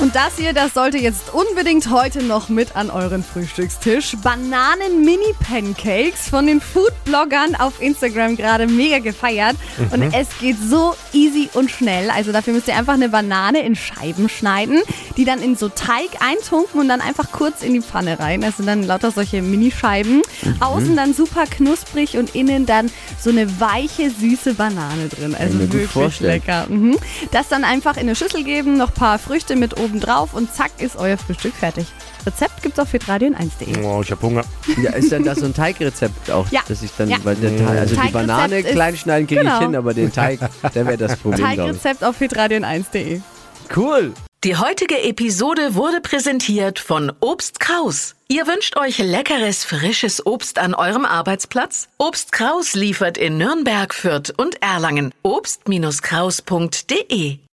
Und das hier, das sollte jetzt unbedingt heute noch mit an euren Frühstückstisch. Bananen-Mini-Pancakes von den Food-Bloggern auf Instagram gerade mega gefeiert. Und es geht so easy und schnell. Also dafür müsst ihr einfach eine Banane in Scheiben schneiden, die dann in so Teig eintunken und dann einfach kurz in die Pfanne rein. Das sind dann lauter solche Minischeiben. Außen dann super knusprig und innen dann so eine weiche, süße Banane drin. Also wirklich lecker. Mhm. Das dann einfach in eine Schüssel geben, noch ein paar Früchte mit oben drauf und zack ist euer Frühstück fertig. Rezept gibt's auf hitradion1.de. Oh, ich hab Hunger. Ja, ist dann das so ein Teigrezept auch? Ja. Dass ich dann, Ja. weil der Teig, also die Banane ist- klein schneiden kriege genau. ich hin, aber den Teig, der wäre das Problem, Teigrezept auf hitradion1.de. ich. Cool. Die heutige Episode wurde präsentiert von Obst Kraus. Ihr wünscht euch leckeres, frisches Obst an eurem Arbeitsplatz? Obst Kraus liefert in Nürnberg, Fürth und Erlangen. Obst-Kraus.de